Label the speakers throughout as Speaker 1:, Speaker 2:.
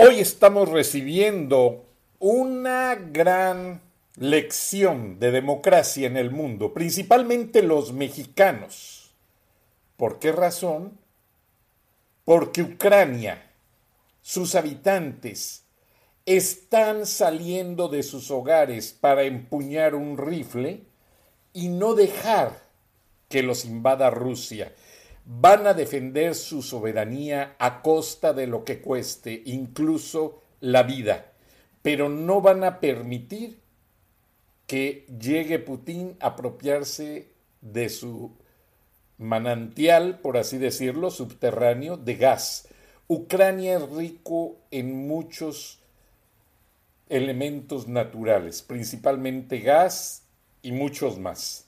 Speaker 1: Hoy estamos recibiendo una gran lección de democracia en el mundo, principalmente los mexicanos. ¿Por qué razón? Porque Ucrania, sus habitantes, están saliendo de sus hogares para empuñar un rifle y no dejar que los invada Rusia van a defender su soberanía a costa de lo que cueste, incluso la vida, pero no van a permitir que llegue Putin a apropiarse de su manantial, por así decirlo, subterráneo de gas. Ucrania es rico en muchos elementos naturales, principalmente gas y muchos más.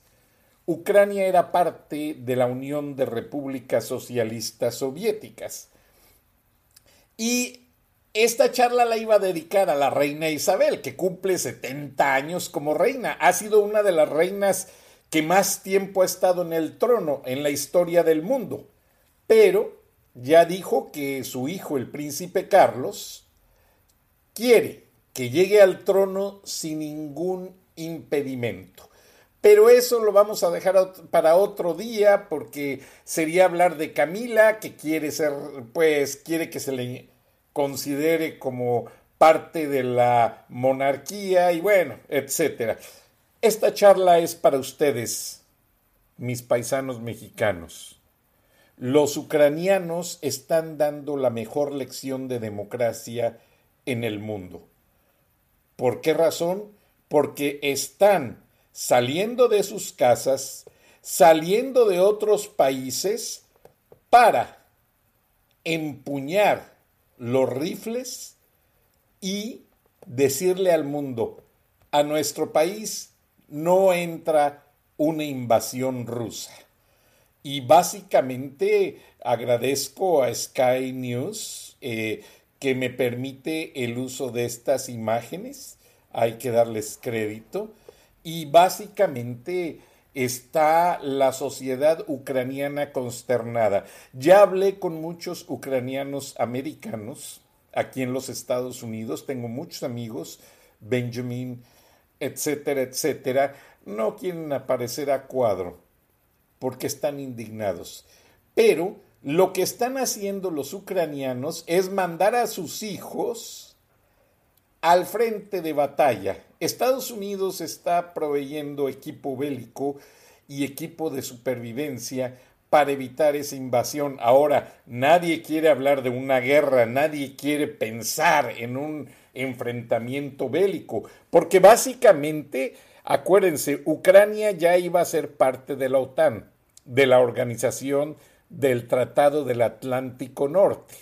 Speaker 1: Ucrania era parte de la Unión de Repúblicas Socialistas Soviéticas. Y esta charla la iba a dedicar a la reina Isabel, que cumple 70 años como reina. Ha sido una de las reinas que más tiempo ha estado en el trono en la historia del mundo. Pero ya dijo que su hijo, el príncipe Carlos, quiere que llegue al trono sin ningún impedimento. Pero eso lo vamos a dejar para otro día porque sería hablar de Camila, que quiere ser, pues, quiere que se le considere como parte de la monarquía y bueno, etcétera. Esta charla es para ustedes, mis paisanos mexicanos. Los ucranianos están dando la mejor lección de democracia en el mundo. ¿Por qué razón? Porque están saliendo de sus casas, saliendo de otros países para empuñar los rifles y decirle al mundo, a nuestro país no entra una invasión rusa. Y básicamente agradezco a Sky News eh, que me permite el uso de estas imágenes. Hay que darles crédito y básicamente está la sociedad ucraniana consternada. Ya hablé con muchos ucranianos americanos aquí en los Estados Unidos, tengo muchos amigos, Benjamin, etcétera, etcétera, no quieren aparecer a cuadro porque están indignados. Pero lo que están haciendo los ucranianos es mandar a sus hijos al frente de batalla. Estados Unidos está proveyendo equipo bélico y equipo de supervivencia para evitar esa invasión. Ahora, nadie quiere hablar de una guerra, nadie quiere pensar en un enfrentamiento bélico, porque básicamente, acuérdense, Ucrania ya iba a ser parte de la OTAN, de la organización del Tratado del Atlántico Norte.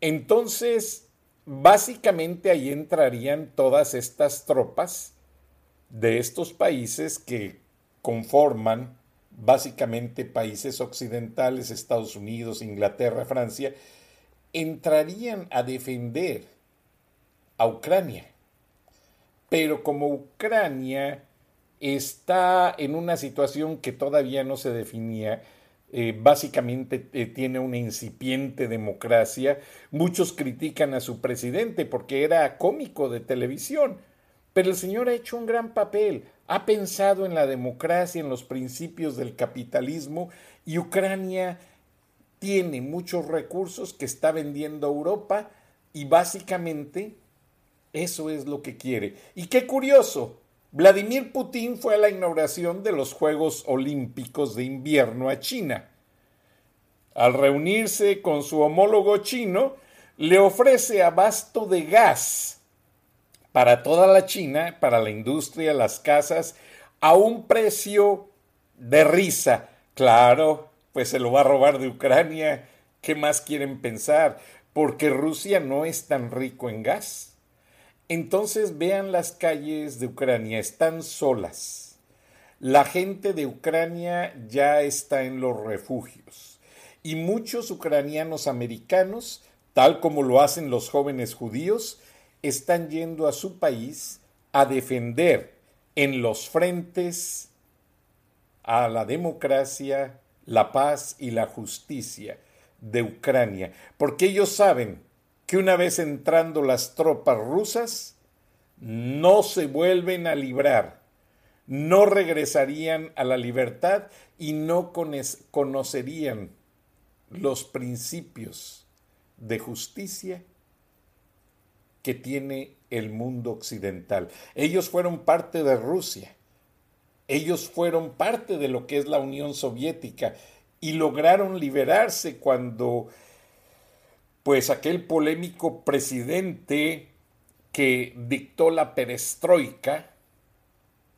Speaker 1: Entonces, Básicamente ahí entrarían todas estas tropas de estos países que conforman básicamente países occidentales, Estados Unidos, Inglaterra, Francia, entrarían a defender a Ucrania. Pero como Ucrania está en una situación que todavía no se definía, eh, básicamente eh, tiene una incipiente democracia. Muchos critican a su presidente porque era cómico de televisión, pero el señor ha hecho un gran papel, ha pensado en la democracia, en los principios del capitalismo y Ucrania tiene muchos recursos que está vendiendo a Europa y básicamente Eso es lo que quiere. Y qué curioso, Vladimir Putin fue a la inauguración de los Juegos Olímpicos de Invierno a China. Al reunirse con su homólogo chino, le ofrece abasto de gas para toda la China, para la industria, las casas, a un precio de risa. Claro, pues se lo va a robar de Ucrania. ¿Qué más quieren pensar? Porque Rusia no es tan rico en gas. Entonces vean las calles de Ucrania, están solas. La gente de Ucrania ya está en los refugios y muchos ucranianos americanos, tal como lo hacen los jóvenes judíos, están yendo a su país a defender en los frentes a la democracia, la paz y la justicia de Ucrania, porque ellos saben que una vez entrando las tropas rusas, no se vuelven a librar, no regresarían a la libertad y no conocerían los principios de justicia que tiene el mundo occidental. Ellos fueron parte de Rusia, ellos fueron parte de lo que es la Unión Soviética y lograron liberarse cuando pues aquel polémico presidente que dictó la perestroika,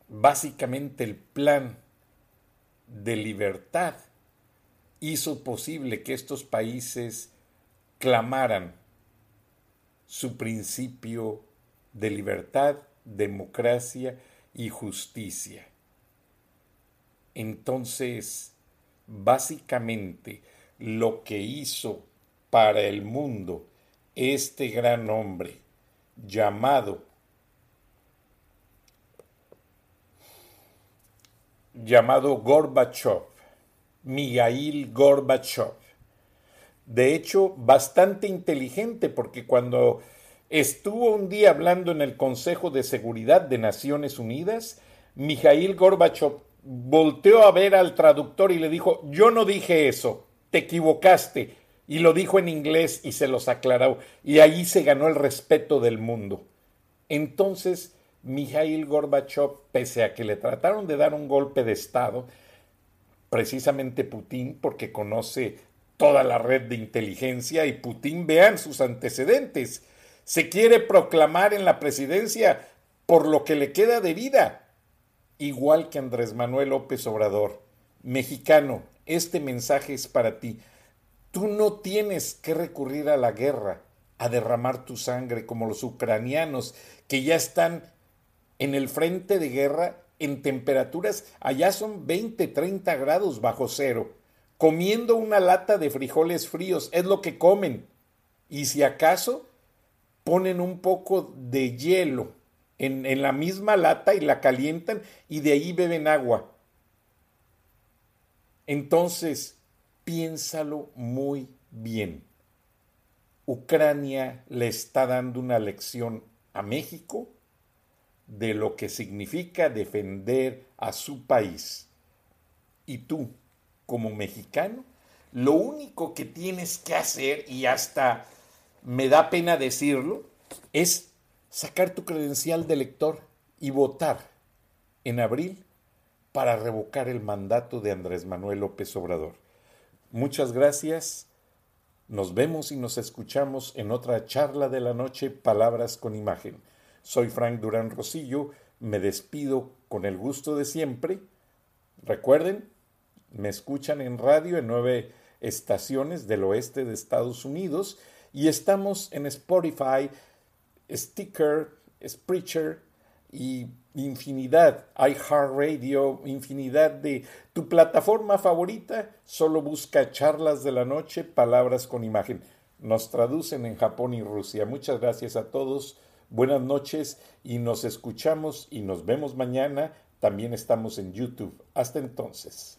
Speaker 1: básicamente el plan de libertad, hizo posible que estos países clamaran su principio de libertad, democracia y justicia. Entonces, básicamente, lo que hizo para el mundo este gran hombre llamado llamado Gorbachev, Migail Gorbachev. De hecho, bastante inteligente porque cuando estuvo un día hablando en el Consejo de Seguridad de Naciones Unidas, Mijail Gorbachev volteó a ver al traductor y le dijo, yo no dije eso, te equivocaste, y lo dijo en inglés y se los aclaró y ahí se ganó el respeto del mundo. Entonces, Mijail Gorbachev, pese a que le trataron de dar un golpe de Estado, precisamente Putin, porque conoce toda la red de inteligencia y Putin, vean sus antecedentes, se quiere proclamar en la presidencia por lo que le queda de vida, igual que Andrés Manuel López Obrador. Mexicano, este mensaje es para ti. Tú no tienes que recurrir a la guerra, a derramar tu sangre como los ucranianos que ya están en el frente de guerra en temperaturas, allá son 20, 30 grados bajo cero, comiendo una lata de frijoles fríos, es lo que comen. Y si acaso ponen un poco de hielo en, en la misma lata y la calientan y de ahí beben agua. Entonces, piénsalo muy bien. Ucrania le está dando una lección a México de lo que significa defender a su país. Y tú, como mexicano, lo único que tienes que hacer, y hasta me da pena decirlo, es sacar tu credencial de elector y votar en abril para revocar el mandato de Andrés Manuel López Obrador. Muchas gracias. Nos vemos y nos escuchamos en otra charla de la noche, Palabras con Imagen. Soy Frank Durán Rosillo, me despido con el gusto de siempre. Recuerden, me escuchan en radio en nueve estaciones del oeste de Estados Unidos y estamos en Spotify, Sticker, Spreacher y infinidad, iHeartRadio, infinidad de tu plataforma favorita, solo busca charlas de la noche, palabras con imagen. Nos traducen en Japón y Rusia. Muchas gracias a todos, buenas noches y nos escuchamos y nos vemos mañana. También estamos en YouTube. Hasta entonces.